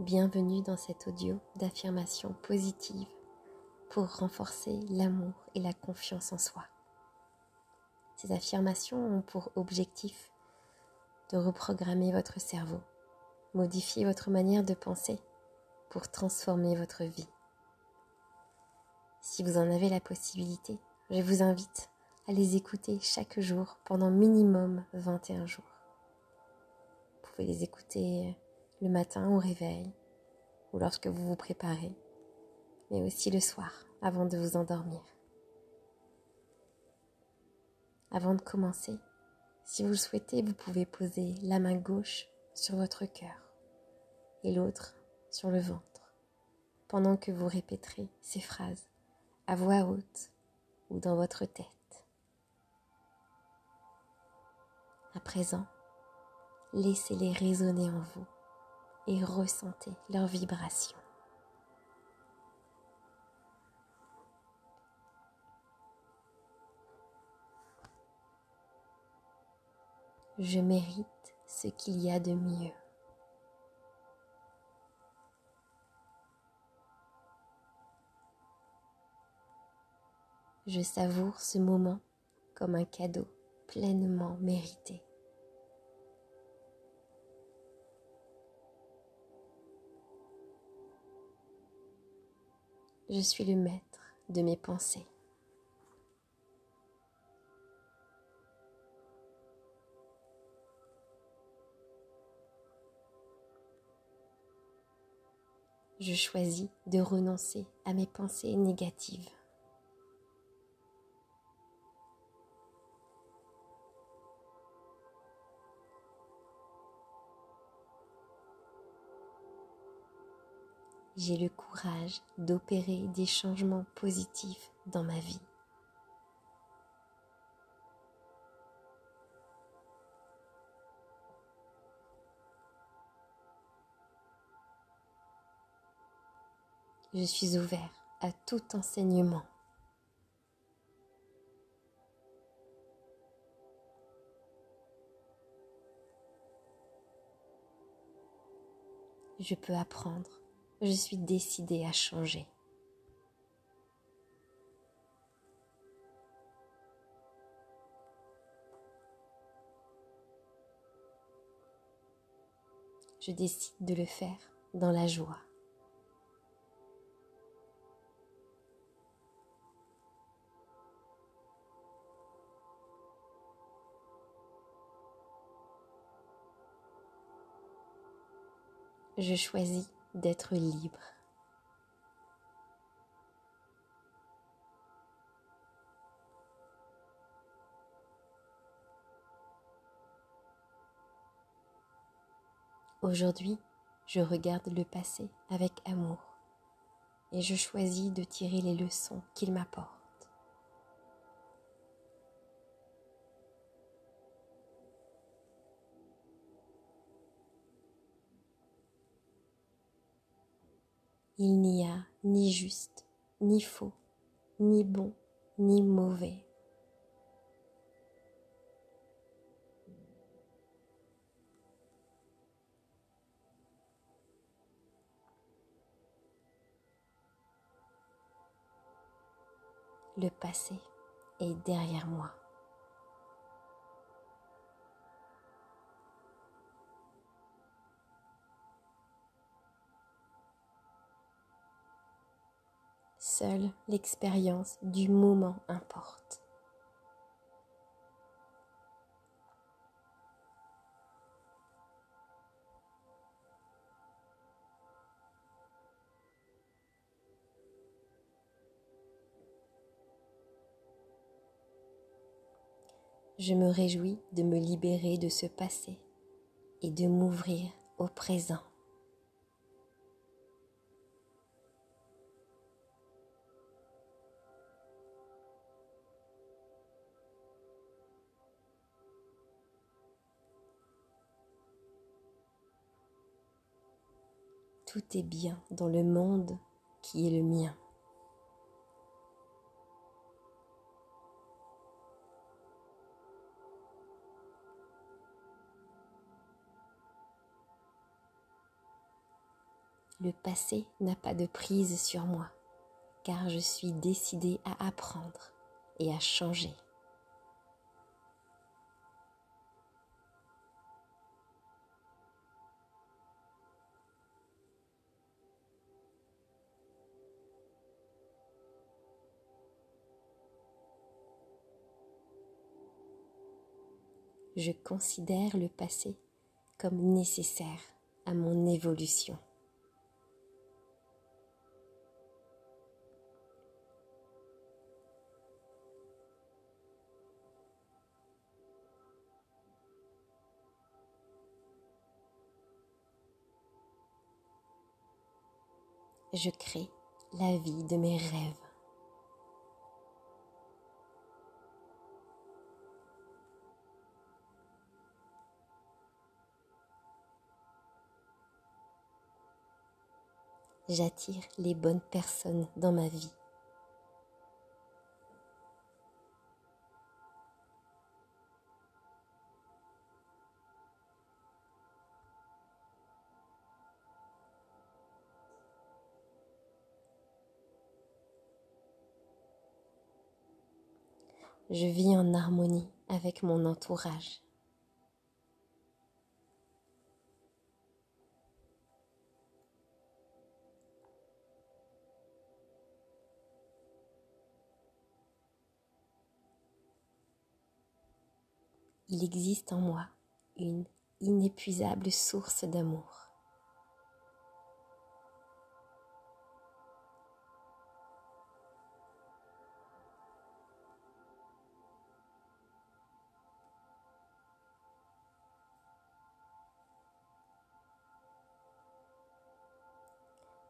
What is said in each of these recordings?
Bienvenue dans cet audio d'affirmation positive pour renforcer l'amour et la confiance en soi. Ces affirmations ont pour objectif de reprogrammer votre cerveau, modifier votre manière de penser pour transformer votre vie. Si vous en avez la possibilité, je vous invite à les écouter chaque jour pendant minimum 21 jours. Vous pouvez les écouter le matin au réveil ou lorsque vous vous préparez, mais aussi le soir avant de vous endormir. Avant de commencer, si vous le souhaitez, vous pouvez poser la main gauche sur votre cœur et l'autre sur le ventre pendant que vous répéterez ces phrases à voix haute ou dans votre tête. À présent, laissez-les résonner en vous et ressentez leur vibration. Je mérite ce qu'il y a de mieux. Je savoure ce moment comme un cadeau pleinement mérité. Je suis le maître de mes pensées. Je choisis de renoncer à mes pensées négatives. J'ai le courage d'opérer des changements positifs dans ma vie. Je suis ouvert à tout enseignement. Je peux apprendre je suis décidée à changer. Je décide de le faire dans la joie. Je choisis d'être libre. Aujourd'hui, je regarde le passé avec amour et je choisis de tirer les leçons qu'il m'apporte. Il n'y a ni juste, ni faux, ni bon, ni mauvais. Le passé est derrière moi. Seule l'expérience du moment importe. Je me réjouis de me libérer de ce passé et de m'ouvrir au présent. Tout est bien dans le monde qui est le mien. Le passé n'a pas de prise sur moi, car je suis décidée à apprendre et à changer. Je considère le passé comme nécessaire à mon évolution. Je crée la vie de mes rêves. J'attire les bonnes personnes dans ma vie. Je vis en harmonie avec mon entourage. Il existe en moi une inépuisable source d'amour.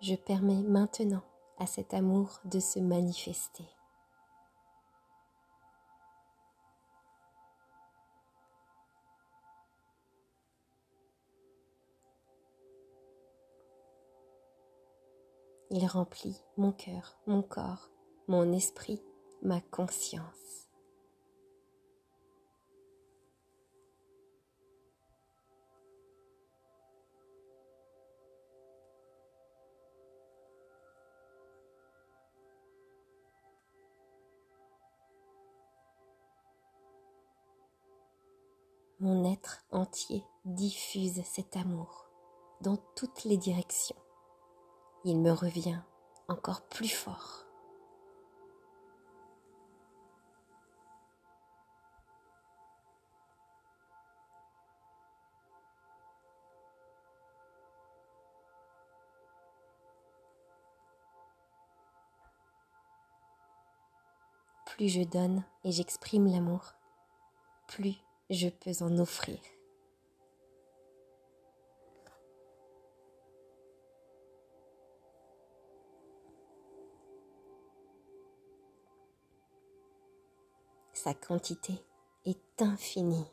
Je permets maintenant à cet amour de se manifester. Il remplit mon cœur, mon corps, mon esprit, ma conscience. Mon être entier diffuse cet amour dans toutes les directions il me revient encore plus fort. Plus je donne et j'exprime l'amour, plus je peux en offrir. Sa quantité est infinie.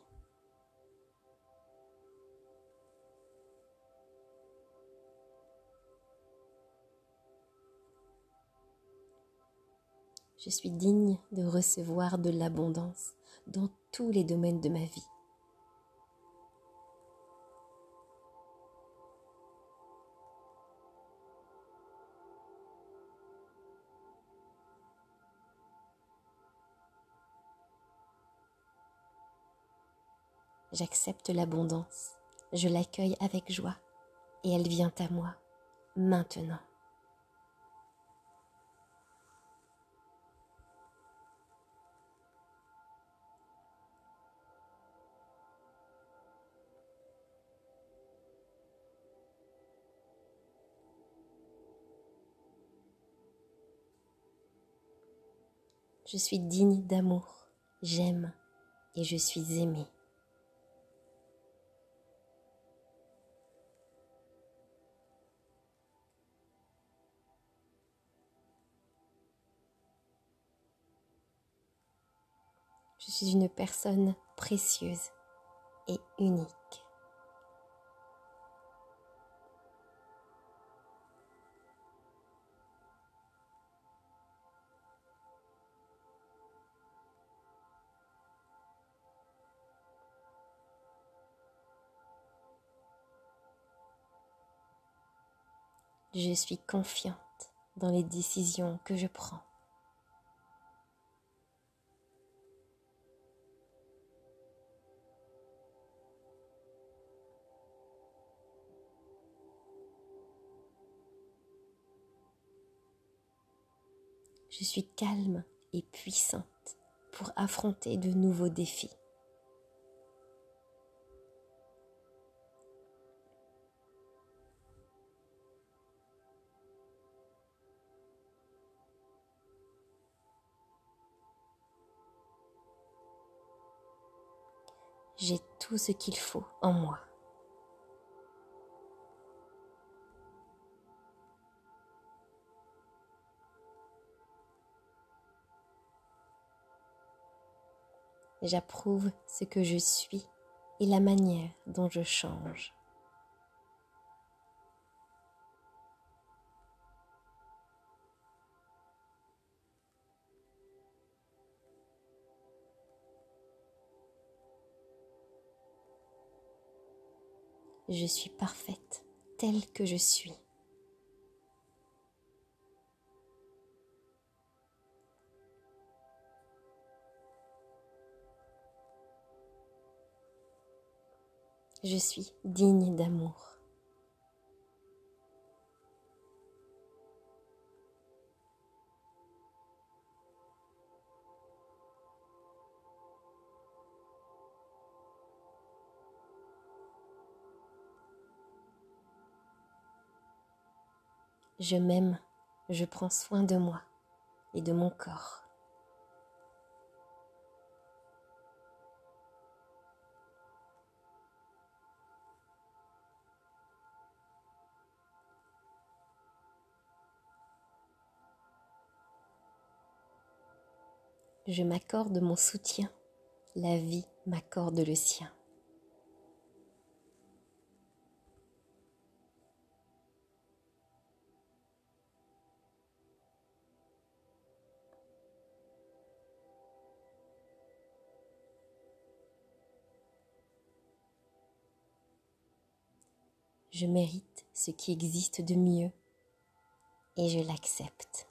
Je suis digne de recevoir de l'abondance dans tous les domaines de ma vie. J'accepte l'abondance, je l'accueille avec joie et elle vient à moi maintenant. Je suis digne d'amour, j'aime et je suis aimée. Je suis une personne précieuse et unique. Je suis confiante dans les décisions que je prends. Je suis calme et puissante pour affronter de nouveaux défis. J'ai tout ce qu'il faut en moi. J'approuve ce que je suis et la manière dont je change. Je suis parfaite telle que je suis. Je suis digne d'amour. Je m'aime, je prends soin de moi et de mon corps. Je m'accorde mon soutien. La vie m'accorde le sien. Je mérite ce qui existe de mieux et je l'accepte.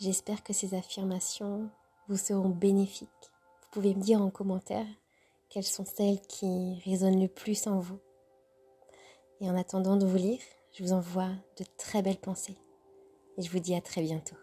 J'espère que ces affirmations vous seront bénéfiques. Vous pouvez me dire en commentaire quelles sont celles qui résonnent le plus en vous. Et en attendant de vous lire, je vous envoie de très belles pensées. Et je vous dis à très bientôt.